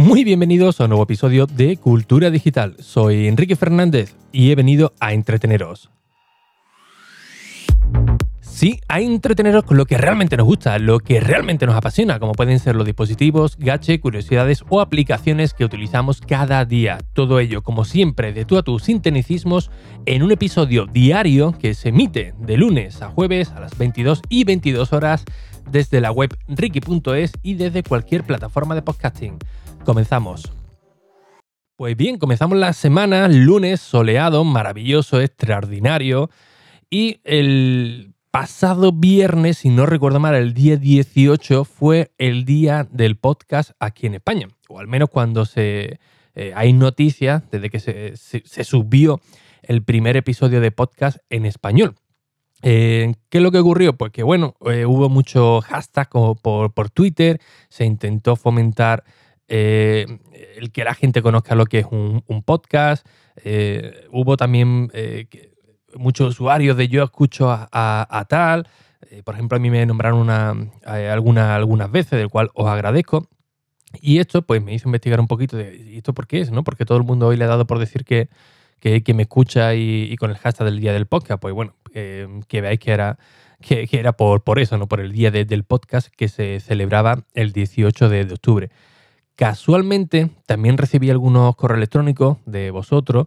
muy bienvenidos a un nuevo episodio de Cultura Digital. Soy Enrique Fernández y he venido a entreteneros. Sí, a entreteneros con lo que realmente nos gusta, lo que realmente nos apasiona, como pueden ser los dispositivos, gache, curiosidades o aplicaciones que utilizamos cada día. Todo ello, como siempre, de tú a tus sinteticismos en un episodio diario que se emite de lunes a jueves a las 22 y 22 horas desde la web ricky.es y desde cualquier plataforma de podcasting. Comenzamos. Pues bien, comenzamos la semana, lunes soleado, maravilloso, extraordinario. Y el pasado viernes, si no recuerdo mal, el día 18 fue el día del podcast aquí en España. O al menos cuando se, eh, hay noticias desde que se, subió el primer episodio de podcast en español. Eh, ¿Qué es lo que ocurrió? Pues que bueno, eh, hubo mucho hashtag por, por Twitter, se intentó fomentar eh, el que la gente conozca lo que es un, podcast. Eh, hubo también eh, muchos usuarios de yo escucho a, tal. por ejemplo, a mí me nombraron una, alguna, algunas veces, del cual os agradezco. Y esto pues me hizo investigar un poquito de esto por qué es, ¿no? Porque todo el mundo hoy le ha dado por decir que, que, me escucha y, con el hashtag del día del podcast. Pues bueno, que veáis que era, que, era por, por eso, ¿no? Por el día del podcast que se celebraba el 18 de octubre. Casualmente también recibí algunos correos electrónicos de vosotros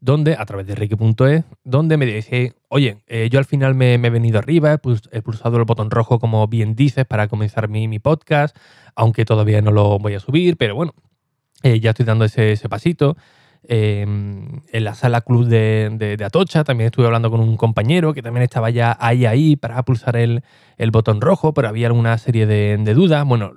donde, a través de Ricky.es, donde me decís, oye, eh, yo al final me, he venido arriba, he, pulsado el botón rojo como bien dices para comenzar mi, podcast, aunque todavía no lo voy a subir, pero bueno, eh, ya estoy dando ese, ese pasito. Em, en la sala club de, Atocha también estuve hablando con un compañero que también estaba ya ahí ahí para pulsar el, botón rojo, pero había alguna serie de, dudas. Bueno,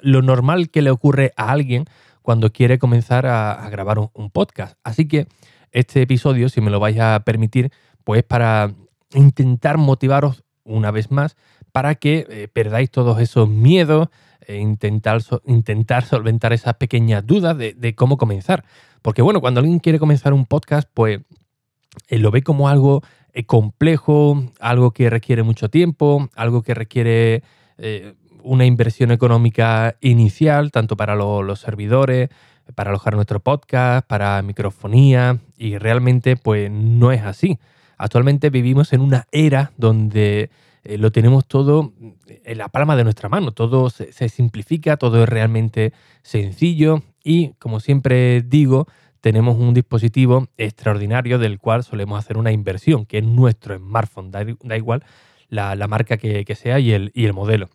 lo normal que le ocurre a alguien cuando quiere comenzar a, grabar un, podcast. Así que este episodio, si me lo vais a permitir, pues para intentar motivaros una vez más para que eh, perdáis todos esos miedos e intentar, intentar solventar esas pequeñas dudas de cómo comenzar. Porque bueno, cuando alguien quiere comenzar un podcast, pues eh, lo ve como algo eh, complejo, algo que requiere mucho tiempo, algo que requiere eh, una inversión económica inicial, tanto para los servidores, para alojar nuestro podcast, para microfonía, y realmente pues no es así. Actualmente vivimos en una era donde lo tenemos todo en la palma de nuestra mano, todo se simplifica, todo es realmente sencillo y como siempre digo, tenemos un dispositivo extraordinario del cual solemos hacer una inversión, que es nuestro smartphone, da, igual la, marca que, sea y el, modelo.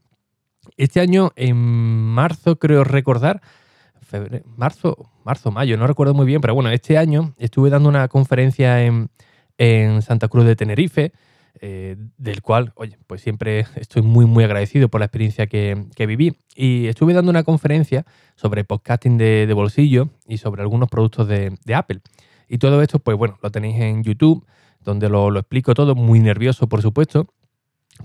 Este año, en marzo, creo recordar, marzo, marzo, mayo, no recuerdo muy bien, pero bueno, este año estuve dando una conferencia en, en Santa Cruz de Tenerife, eh, del cual, oye, pues siempre estoy muy, muy agradecido por la experiencia que, viví. Y estuve dando una conferencia sobre podcasting de, bolsillo y sobre algunos productos de, Apple. Y todo esto, pues bueno, lo tenéis en YouTube, donde lo, explico todo, muy nervioso, por supuesto,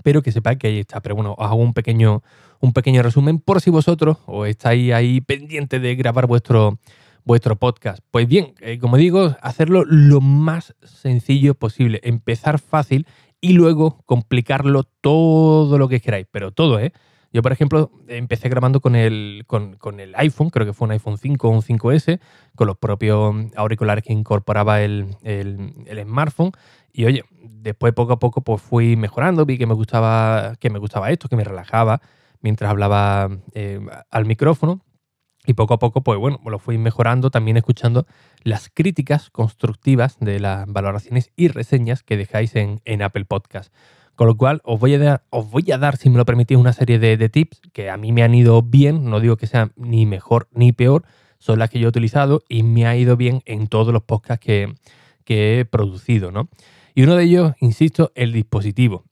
pero que sepáis que ahí está. Pero bueno, os hago un pequeño, un pequeño resumen por si vosotros os estáis ahí pendientes de grabar vuestro, vuestro podcast. Pues bien, eh, como digo, hacerlo lo más sencillo posible, empezar fácil y luego complicarlo todo lo que queráis, pero todo, ¿eh? Yo, por ejemplo, empecé grabando con el, con, el iPhone, creo que fue un iPhone 5 o un 5S, con los propios auriculares que incorporaba el, smartphone. Y oye, después poco a poco pues fui mejorando, vi que me gustaba, que me gustaba esto, que me relajaba mientras hablaba eh, al micrófono. Y poco a poco, pues bueno, lo fui mejorando, también escuchando las críticas constructivas de las valoraciones y reseñas que dejáis en, Apple Podcast. Con lo cual, os voy, a dar, os voy a dar, si me lo permitís, una serie de, tips que a mí me han ido bien, no digo que sean ni mejor ni peor, son las que yo he utilizado y me ha ido bien en todos los podcasts que, que he producido, ¿no? Y uno de ellos, insisto, el dispositivo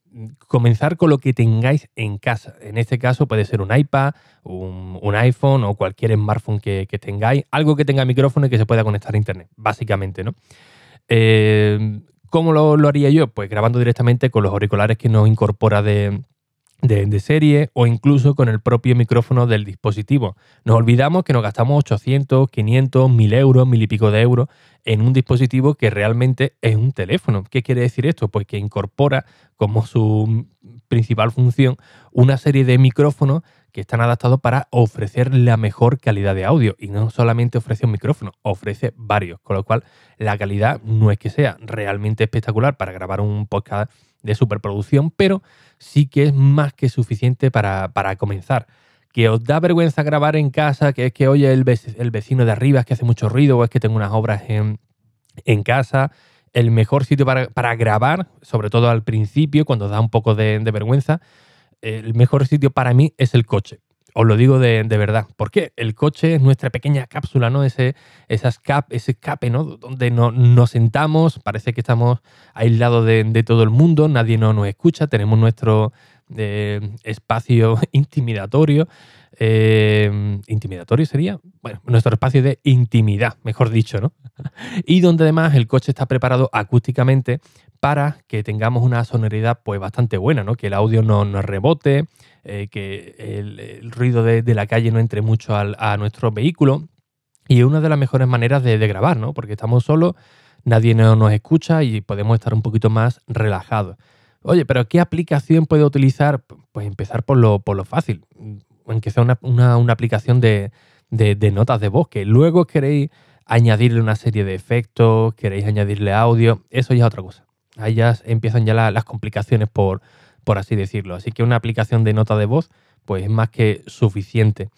comenzar con lo que tengáis en casa. En este caso puede ser un iPad, un, iPhone o cualquier smartphone que, tengáis, algo que tenga micrófono y que se pueda conectar a Internet, básicamente, ¿no? Eh, ¿Cómo lo, lo, haría yo? Pues grabando directamente con los auriculares que nos incorpora de, de, serie o incluso con el propio micrófono del dispositivo. Nos olvidamos que nos gastamos 800, 500, 1000 euros, mil y pico de euros en un dispositivo que realmente es un teléfono. ¿Qué quiere decir esto? Pues que incorpora como su principal función una serie de micrófonos que están adaptados para ofrecer la mejor calidad de audio. Y no solamente ofrece un micrófono, ofrece varios. Con lo cual, la calidad no es que sea realmente espectacular para grabar un podcast de superproducción, pero sí que es más que suficiente para, para comenzar que os da vergüenza grabar en casa, que es que oye el, vecino de arriba es que hace mucho ruido o es que tengo unas obras en, casa. El mejor sitio para, grabar, sobre todo al principio, cuando da un poco de, vergüenza, el mejor sitio para mí es el coche. Os lo digo de, verdad. Porque el coche es nuestra pequeña cápsula, ¿no? Ese, esas cap, ese escape, ¿no? Donde no, nos sentamos, parece que estamos aislados de, de todo el mundo, nadie no nos escucha, tenemos nuestro, de espacio intimidatorio. Eh, ¿Intimidatorio sería? Bueno, nuestro espacio de intimidad, mejor dicho, ¿no? y donde además el coche está preparado acústicamente para que tengamos una sonoridad pues bastante buena, ¿no? Que el audio no nos rebote, eh, que el, ruido de, la calle no entre mucho a nuestro vehículo. Y es una de las mejores maneras de, grabar, ¿no? Porque estamos solos, nadie nos escucha y podemos estar un poquito más relajados. Oye, pero ¿qué aplicación puedo utilizar? Pues empezar por lo, por lo fácil, aunque sea una, aplicación de, notas de voz, que luego queréis añadirle una serie de efectos, queréis añadirle audio, eso ya es otra cosa. Ahí ya empiezan ya las complicaciones, por, por así decirlo. Así que una aplicación de nota de voz, pues es más que suficiente.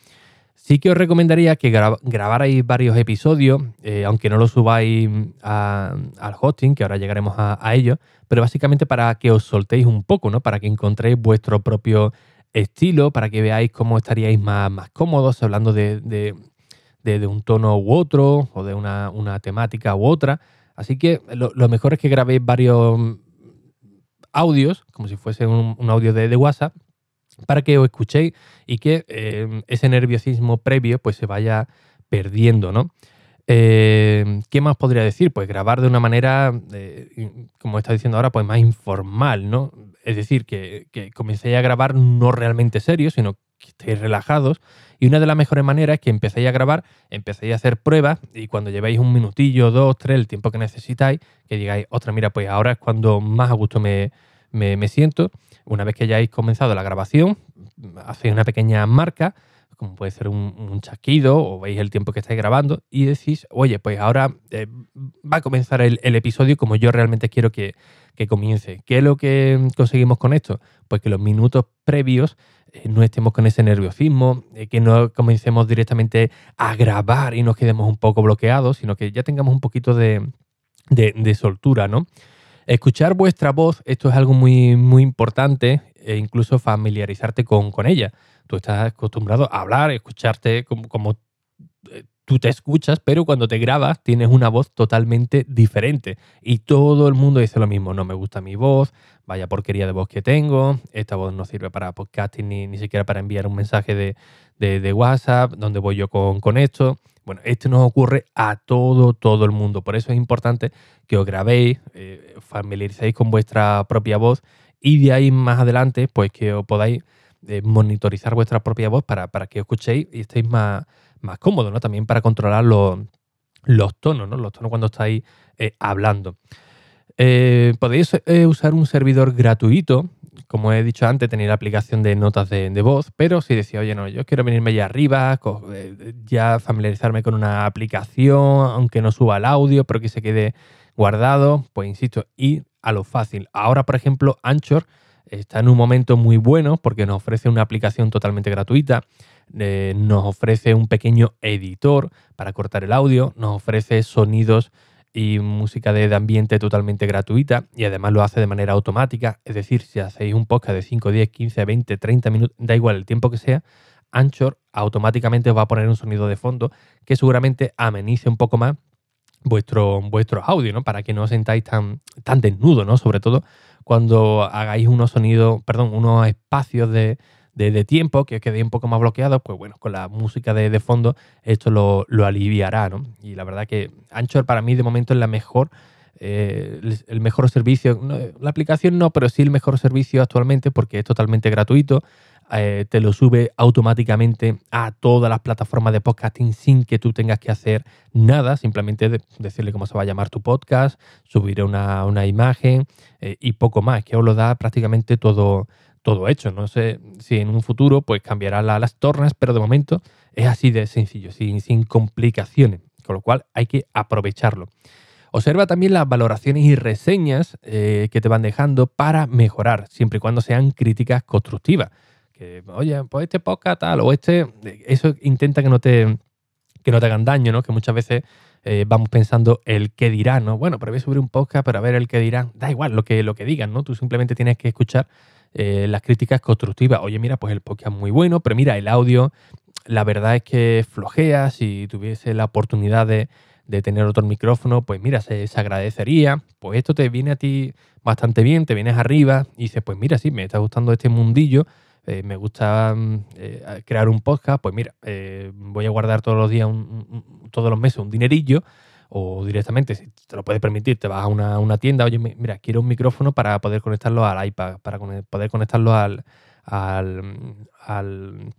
Sí que os recomendaría que grabarais varios episodios, eh, aunque no lo subáis al hosting, que ahora llegaremos a, ello, pero básicamente para que os soltéis un poco, ¿no? Para que encontréis vuestro propio estilo, para que veáis cómo estaríais más, más cómodos hablando de, un tono u otro, o de una, temática u otra. Así que lo, mejor es que grabéis varios audios, como si fuese un, audio de WhatsApp, para que os escuchéis y que eh, ese nerviosismo previo pues se vaya perdiendo, ¿no? Eh, ¿Qué más podría decir? Pues grabar de una manera, eh, como está diciendo ahora, pues más informal, ¿no? Es decir, que, que comencéis a grabar no realmente serio, sino que estéis relajados. Y una de las mejores maneras es que empecéis a grabar, empecéis a hacer pruebas y cuando llevéis un minutillo, dos, tres, el tiempo que necesitáis, que digáis, otra, mira, pues ahora es cuando más a gusto me, me, siento. Una vez que hayáis comenzado la grabación, hacéis una pequeña marca, como puede ser un, chasquido, o veis el tiempo que estáis grabando, y decís, oye, pues ahora eh, va a comenzar el, episodio como yo realmente quiero que, comience. ¿Qué es lo que conseguimos con esto? Pues que los minutos previos no estemos con ese nerviosismo, eh, que no comencemos directamente a grabar y nos quedemos un poco bloqueados, sino que ya tengamos un poquito de, de soltura, ¿no? Escuchar vuestra voz, esto es algo muy, muy importante e incluso familiarizarte con, ella. Tú estás acostumbrado a hablar, escucharte como, eh, tú te escuchas, pero cuando te grabas tienes una voz totalmente diferente. Y todo el mundo dice lo mismo, no me gusta mi voz, vaya porquería de voz que tengo, esta voz no sirve para podcasting ni, ni siquiera para enviar un mensaje de, de, WhatsApp, ¿dónde voy yo con, con esto? Bueno, esto nos ocurre a todo, todo el mundo. Por eso es importante que os grabéis, eh, familiaricéis con vuestra propia voz y de ahí más adelante, pues que os podáis eh, monitorizar vuestra propia voz para, para, que escuchéis y estéis más, más cómodos, ¿no? También para controlar los, los tonos, ¿no? Los tonos cuando estáis eh, hablando. podéis usar un servidor gratuito como he dicho antes, tenía la aplicación de notas de, voz, pero si decía, oye, no, yo quiero venirme ya arriba, eh, ya familiarizarme con una aplicación, aunque no suba el audio, pero que se quede guardado, pues insisto, ir a lo fácil. Ahora, por ejemplo, Anchor está en un momento muy bueno porque nos ofrece una aplicación totalmente gratuita, eh, nos ofrece un pequeño editor para cortar el audio, nos ofrece sonidos y música de, ambiente totalmente gratuita y además lo hace de manera automática. Es decir, si hacéis un podcast de 5, 10, 15, 20, 30 minutos, da igual el tiempo que sea, Anchor automáticamente os va a poner un sonido de fondo que seguramente amenice un poco más vuestro, vuestro audio, ¿no? Para que no os sentáis tan, tan desnudo, ¿no? Sobre todo cuando hagáis unos sonidos, perdón, unos espacios de, de, tiempo, que quede un poco más bloqueado, pues bueno, con la música de, fondo esto lo, aliviará, ¿no? Y la verdad que Anchor para mí de momento es la mejor, eh, el mejor servicio, la aplicación no, pero sí el mejor servicio actualmente porque es totalmente gratuito, eh, te lo sube automáticamente a todas las plataformas de podcasting sin que tú tengas que hacer nada, simplemente decirle cómo se va a llamar tu podcast, subir una, imagen eh, y poco más, que os lo da prácticamente todo, todo hecho. No sé si en un futuro pues cambiará las tornas, pero de momento es así de sencillo, sin, sin complicaciones, con lo cual hay que aprovecharlo. Observa también las valoraciones y reseñas eh, que te van dejando para mejorar, siempre y cuando sean críticas constructivas. Oye, pues este podcast tal, o este, eso intenta que no te, que no te hagan daño, ¿no? Que muchas veces eh, vamos pensando el qué dirán, ¿no? Bueno, pero voy a subir un podcast para ver el qué dirán. Da igual lo que, lo que digan, ¿no? Tú simplemente tienes que escuchar eh, las críticas constructivas. Oye, mira, pues el podcast es muy bueno, pero mira, el audio, la verdad es que flojea. Si tuviese la oportunidad de, tener otro micrófono, pues mira, se, agradecería. Pues esto te viene a ti bastante bien, te vienes arriba y dices, pues mira, sí, me está gustando este mundillo. Eh, me gusta mm, crear un podcast, pues mira, voy a guardar todos los días, todos los meses un dinerillo o directamente, si te lo puedes permitir, te vas a una, tienda, oye, mira, quiero un micrófono para poder conectarlo al iPad, para poder conectarlo al, al,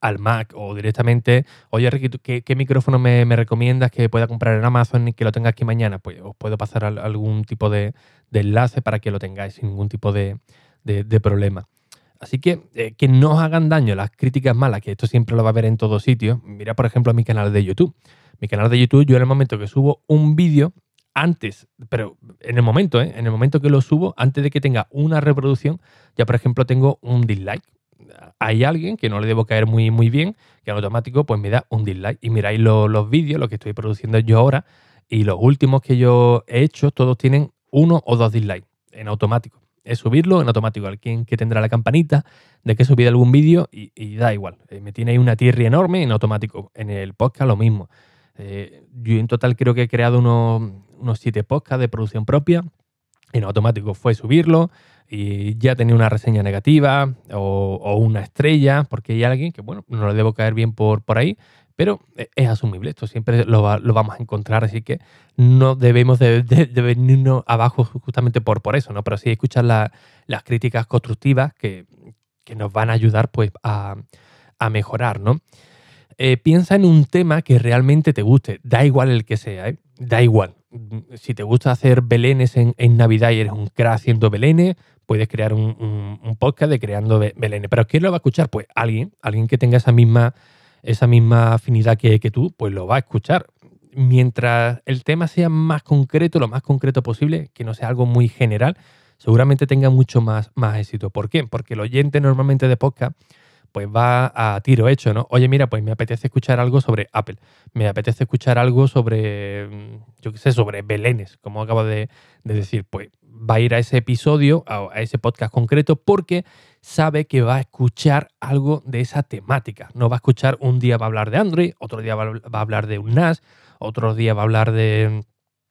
al, Mac o directamente, oye, Ricky, ¿qué, micrófono me, recomiendas que pueda comprar en Amazon y que lo tenga aquí mañana? Pues os puedo pasar algún tipo de, enlace para que lo tengáis sin ningún tipo de, problema. Así que eh, que no os hagan daño las críticas malas, que esto siempre lo va a ver en todos sitios. Mira, por ejemplo, a mi canal de YouTube mi canal de YouTube, yo en el momento que subo un vídeo, antes, pero en el momento, ¿eh? en el momento que lo subo, antes de que tenga una reproducción, ya por ejemplo tengo un dislike. Hay alguien que no le debo caer muy, muy bien, que en automático pues me da un dislike. Y miráis los vídeos, lo que estoy produciendo yo ahora, y los últimos que yo he hecho, todos tienen uno o dos dislikes en automático. Es subirlo en automático. Alguien que tendrá la campanita de que he subido algún vídeo y, da igual. Eh, me tiene ahí una tierra enorme en automático. En el podcast lo mismo. Eh, yo en total creo que he creado unos, unos siete podcasts de producción propia. En automático fue subirlo y ya tenía una reseña negativa o, una estrella, porque hay alguien que, bueno, no le debo caer bien por, por ahí, pero es asumible. Esto siempre lo, vamos a encontrar, así que no debemos de, venirnos abajo justamente por, por eso, ¿no? Pero sí escuchar las críticas constructivas que, nos van a ayudar pues a, a mejorar, ¿no? Eh, piensa en un tema que realmente te guste, da igual el que sea, ¿eh? da igual. Si te gusta hacer belenes en, Navidad y eres un crack haciendo belenes, puedes crear un, podcast de creando belenes. Pero ¿quién lo va a escuchar? Pues alguien, alguien que tenga esa misma, esa misma afinidad que, tú, pues lo va a escuchar. Mientras el tema sea más concreto, lo más concreto posible, que no sea algo muy general, seguramente tenga mucho más, más éxito. ¿Por qué? Porque el oyente normalmente de podcast pues va a tiro hecho, ¿no? Oye, mira, pues me apetece escuchar algo sobre Apple, me apetece escuchar algo sobre, mm, yo qué sé, sobre belenes, como acabo de, decir, pues va a ir a ese episodio, a, ese podcast concreto, porque sabe que va a escuchar algo de esa temática. No va a escuchar un día va a hablar de Android, otro día va a hablar de un NAS, otro día va a hablar de,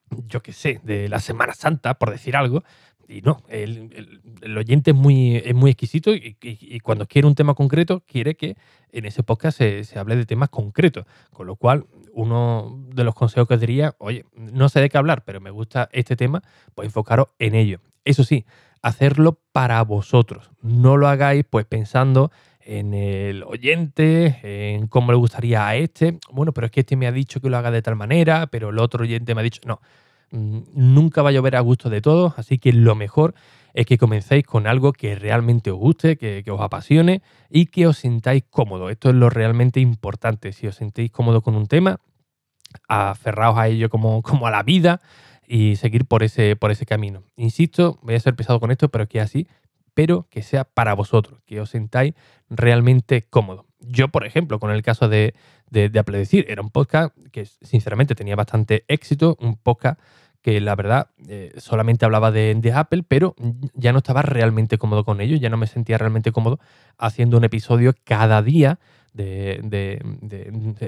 yo qué sé, de la Semana Santa, por decir algo, y no, el, oyente es muy, es muy exquisito y, cuando quiere un tema concreto, quiere que en ese podcast se, hable de temas concretos. Con lo cual, uno de los consejos que diría, oye, no sé de qué hablar, pero me gusta este tema, pues enfocaros en ello. Eso sí, hacerlo para vosotros. No lo hagáis pues pensando en el oyente, en cómo le gustaría a este. Bueno, pero es que este me ha dicho que lo haga de tal manera, pero el otro oyente me ha dicho, no nunca va a llover a gusto de todos, así que lo mejor es que comencéis con algo que realmente os guste, que, os apasione y que os sintáis cómodo. Esto es lo realmente importante. Si os sentís cómodo con un tema, aferraos a ello como, como a la vida y seguir por ese, por ese camino. Insisto, voy a ser pesado con esto, pero que así, pero que sea para vosotros, que os sintáis realmente cómodo. Yo, por ejemplo, con el caso de, de, de Apple Decir, era un podcast que sinceramente tenía bastante éxito, un podcast que la verdad eh, solamente hablaba de, Apple, pero ya no estaba realmente cómodo con ello, ya no me sentía realmente cómodo haciendo un episodio cada día de,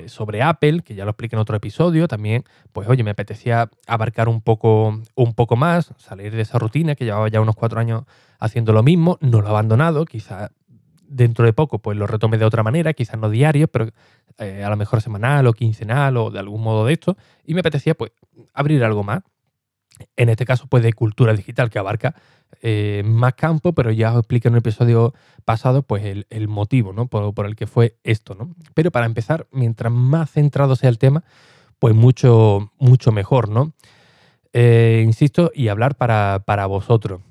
sobre Apple, que ya lo expliqué en otro episodio. También, pues oye, me apetecía abarcar un poco, un poco más, salir de esa rutina que llevaba ya unos cuatro años haciendo lo mismo, no lo he abandonado, quizás dentro de poco pues lo retome de otra manera, quizás no diario, pero eh, a lo mejor semanal o quincenal o de algún modo de esto. Y me apetecía pues abrir algo más en este caso pues de cultura digital que abarca eh, más campo, pero ya os expliqué en un episodio pasado pues el, motivo ¿no? por, el que fue esto. ¿no? Pero para empezar, mientras más centrado sea el tema, pues mucho, mucho mejor, ¿no? Eh, insisto, y hablar para, vosotros.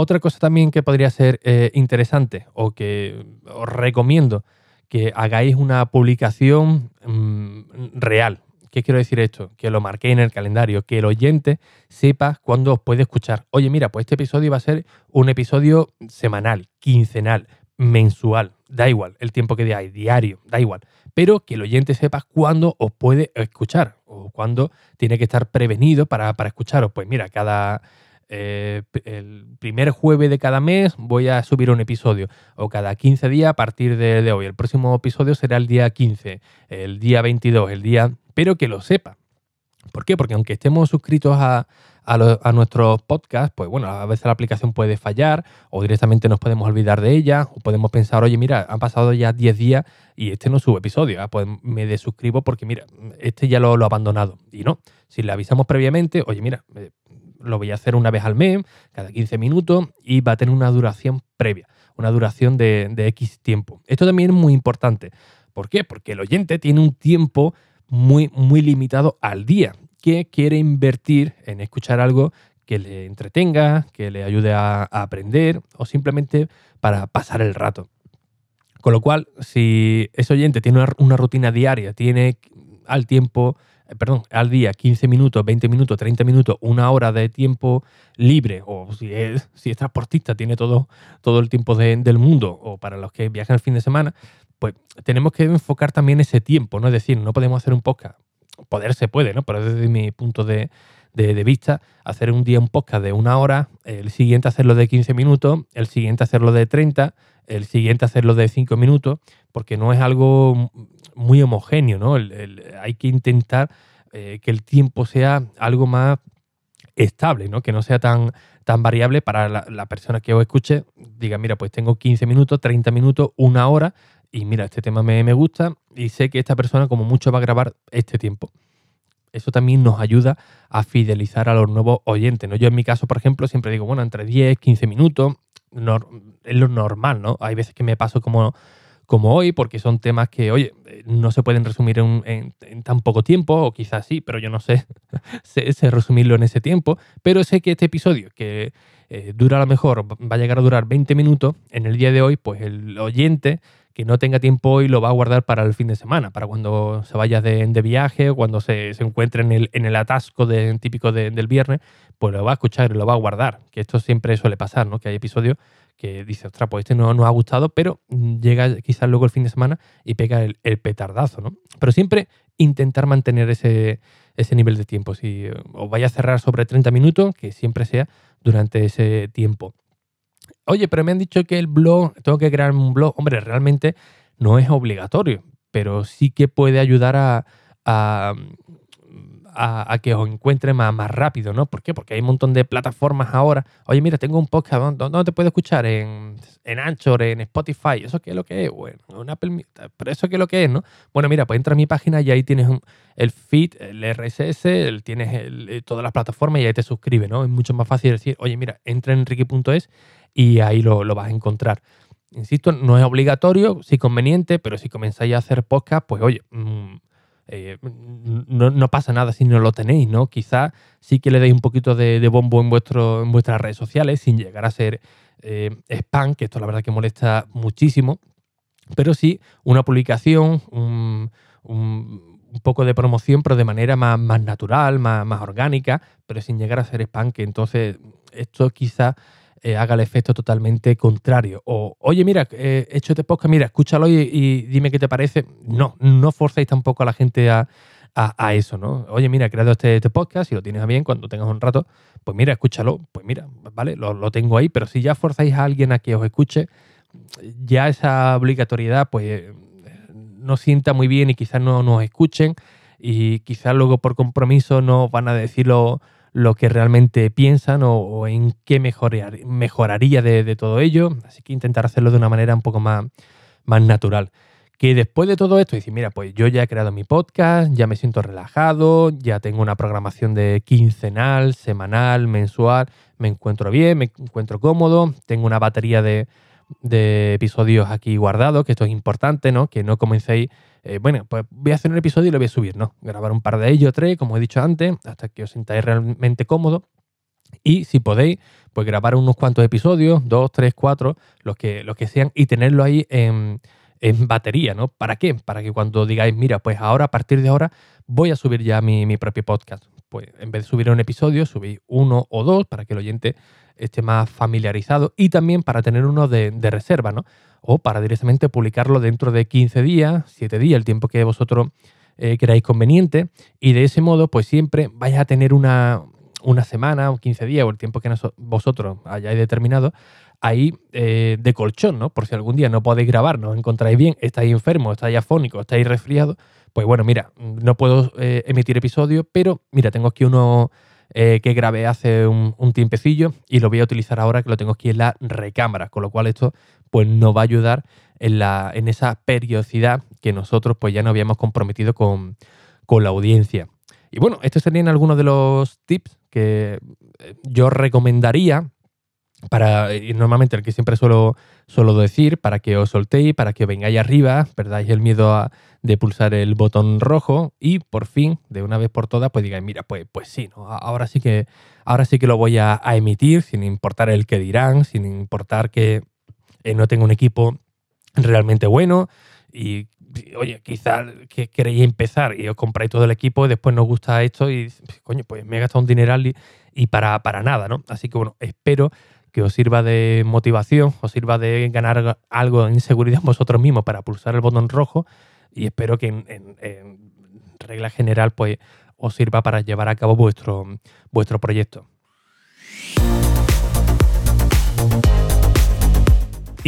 Otra cosa también que podría ser eh, interesante o que os recomiendo que hagáis una publicación mm, real. ¿Qué quiero decir esto? Que lo marquéis en el calendario, que el oyente sepa cuándo os puede escuchar. Oye, mira, pues este episodio va a ser un episodio semanal, quincenal, mensual, da igual el tiempo que hay, diario, da igual. Pero que el oyente sepa cuándo os puede escuchar o cuándo tiene que estar prevenido para, para escucharos. Pues mira, cada, eh, el primer jueves de cada mes voy a subir un episodio, o cada 15 días a partir de, hoy. El próximo episodio será el día 15, el día 22, el día... Pero que lo sepa. ¿Por qué? Porque aunque estemos suscritos a, a, nuestros podcasts, pues bueno, a veces la aplicación puede fallar o directamente nos podemos olvidar de ella o podemos pensar, oye, mira, han pasado ya 10 días y este no sube episodio, ah, pues me desuscribo porque mira, este ya lo, lo he abandonado. Y no, si le avisamos previamente, oye, mira, eh, lo voy a hacer una vez al mes, cada 15 minutos, y va a tener una duración previa, una duración de, X tiempo. Esto también es muy importante. ¿Por qué? Porque el oyente tiene un tiempo muy, muy limitado al día que quiere invertir en escuchar algo que le entretenga, que le ayude a, aprender o simplemente para pasar el rato. Con lo cual, si ese oyente tiene una rutina diaria, tiene al tiempo perdón, al día 15 minutos, 20 minutos, 30 minutos, una hora de tiempo libre, o si es, si es transportista, tiene todo, todo el tiempo del mundo, o para los que viajan el fin de semana, pues tenemos que enfocar también ese tiempo, ¿no? Es decir, no podemos hacer un podcast. Poder se puede, ¿no? Pero desde mi punto de, de, vista, hacer un día un podcast de una hora, el siguiente hacerlo de 15 minutos, el siguiente hacerlo de 30, el siguiente hacerlo de 5 minutos, porque no es algo muy homogéneo, ¿no? hay que intentar eh, que el tiempo sea algo más estable, ¿no? Que no sea tan, tan variable para la, persona que os escuche. Diga, mira, pues tengo 15 minutos, 30 minutos, una hora, y mira, este tema me, me gusta y sé que esta persona como mucho va a grabar este tiempo eso también nos ayuda a fidelizar a los nuevos oyentes. ¿no? Yo en mi caso, por ejemplo, siempre digo, bueno, entre 10, 15 minutos, es lo normal, ¿no? Hay veces que me paso como, como hoy, porque son temas que, oye, no se pueden resumir en, tan poco tiempo, o quizás sí, pero yo no sé, sé, resumirlo en ese tiempo. Pero sé que este episodio, que eh, dura a lo mejor, va a llegar a durar 20 minutos, en el día de hoy, pues el oyente que no tenga tiempo hoy lo va a guardar para el fin de semana, para cuando se vaya de, viaje o cuando se, encuentre en el, en el atasco de, típico del viernes, pues lo va a escuchar y lo va a guardar. Que esto siempre suele pasar, ¿no? Que hay episodios que dice, ostras, pues este no nos ha gustado, pero llega quizás luego el fin de semana y pega el, petardazo, ¿no? Pero siempre intentar mantener ese, ese nivel de tiempo. Si os vaya a cerrar sobre 30 minutos, que siempre sea durante ese tiempo. Oye, pero me han dicho que el blog, tengo que crear un blog. Hombre, realmente no es obligatorio, pero sí que puede ayudar a, a, que os encuentre más, más, rápido, ¿no? ¿Por qué? Porque hay un montón de plataformas ahora. Oye, mira, tengo un podcast, ¿dónde, te puedo escuchar? En, en Anchor, en Spotify. ¿Eso qué es lo que es? Bueno, una pero ¿eso qué es lo que es, no? Bueno, mira, pues entra a mi página y ahí tienes el feed, el RSS, tienes eh, todas las plataformas y ahí te suscribes, ¿no? Es mucho más fácil decir, oye, mira, entra en Ricky.es y ahí lo, vas a encontrar. Insisto, no es obligatorio, sí conveniente, pero si comenzáis a hacer podcast, pues oye, mm, eh, no, pasa nada si no lo tenéis, ¿no? Quizás sí que le deis un poquito de, bombo en, vuestro, en vuestras redes sociales sin llegar a ser eh, spam, que esto la verdad que molesta muchísimo, pero sí una publicación, un, poco de promoción, pero de manera más, más natural, más, más orgánica, pero sin llegar a ser spam, que entonces esto quizás eh, haga el efecto totalmente contrario. O, oye, mira, eh, he hecho este podcast, mira, escúchalo y, dime qué te parece. No, no forcéis tampoco a la gente a, eso, ¿no? Oye, mira, he creado este, este, podcast y lo tienes a bien cuando tengas un rato, pues mira, escúchalo, pues mira, vale, lo, tengo ahí, pero si ya forzáis a alguien a que os escuche, ya esa obligatoriedad, pues no sienta muy bien y quizás no nos escuchen y quizás luego por compromiso no van a decirlo lo que realmente piensan o, en qué mejoraría de, todo ello. Así que intentar hacerlo de una manera un poco más, más natural. Que después de todo esto, decir, mira, pues yo ya he creado mi podcast, ya me siento relajado, ya tengo una programación de quincenal, semanal, mensual, me encuentro bien, me encuentro cómodo, tengo una batería de, de episodios aquí guardados, que esto es importante, ¿no? Que no comencéis eh, bueno, pues voy a hacer un episodio y lo voy a subir, ¿no? Grabar un par de ellos, tres, como he dicho antes, hasta que os sintáis realmente cómodo. Y si podéis, pues grabar unos cuantos episodios, dos, tres, cuatro, los que, los que sean, y tenerlo ahí en, en batería, ¿no? ¿Para qué? Para que cuando digáis, mira, pues ahora, a partir de ahora, voy a subir ya mi, mi propio podcast. Pues en vez de subir un episodio, subí uno o dos para que el oyente esté más familiarizado y también para tener uno de, reserva, ¿no? O para directamente publicarlo dentro de 15 días, 7 días, el tiempo que vosotros eh, queráis conveniente. Y de ese modo, pues siempre vais a tener una, una semana o 15 días o el tiempo que vosotros hayáis determinado ahí eh, de colchón, ¿no? Por si algún día no podéis grabar, no os encontráis bien, estáis enfermos, estáis afónicos, estáis resfriados, pues bueno, mira, no puedo eh, emitir episodio, pero mira, tengo aquí uno eh, que grabé hace un, tiempecillo y lo voy a utilizar ahora que lo tengo aquí en la recámara, con lo cual esto pues nos va a ayudar en, la, en esa periodicidad que nosotros pues ya nos habíamos comprometido con, con la audiencia. Y bueno, estos serían algunos de los tips que yo recomendaría para, y normalmente el que siempre suelo, suelo decir, para que os soltéis, para que vengáis arriba, perdáis el miedo de pulsar el botón rojo y por fin, de una vez por todas, pues digáis, mira, pues, pues sí, ¿no? ahora sí que ahora sí que lo voy a, emitir, sin importar el que dirán, sin importar que eh, no tengo un equipo realmente bueno y oye, quizás que queréis empezar y os compráis todo el equipo y después no os gusta esto y, coño, pues me he gastado un dineral y, y para, para nada, ¿no? Así que bueno, espero que os sirva de motivación, os sirva de ganar algo en seguridad vosotros mismos para pulsar el botón rojo y espero que en, regla general pues os sirva para llevar a cabo vuestro, vuestro proyecto.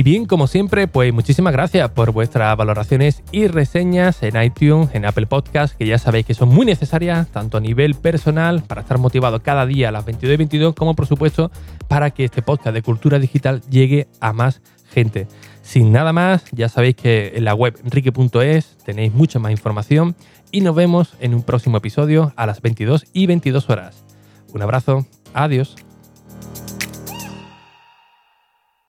Y bien, como siempre, pues muchísimas gracias por vuestras valoraciones y reseñas en iTunes, en Apple Podcast, que ya sabéis que son muy necesarias, tanto a nivel personal, para estar motivado cada día a las 22 y 22, como por supuesto para que este podcast de cultura digital llegue a más gente. Sin nada más, ya sabéis que en la web enrique.es tenéis mucha más información y nos vemos en un próximo episodio a las 22 y 22 horas. Un abrazo, adiós.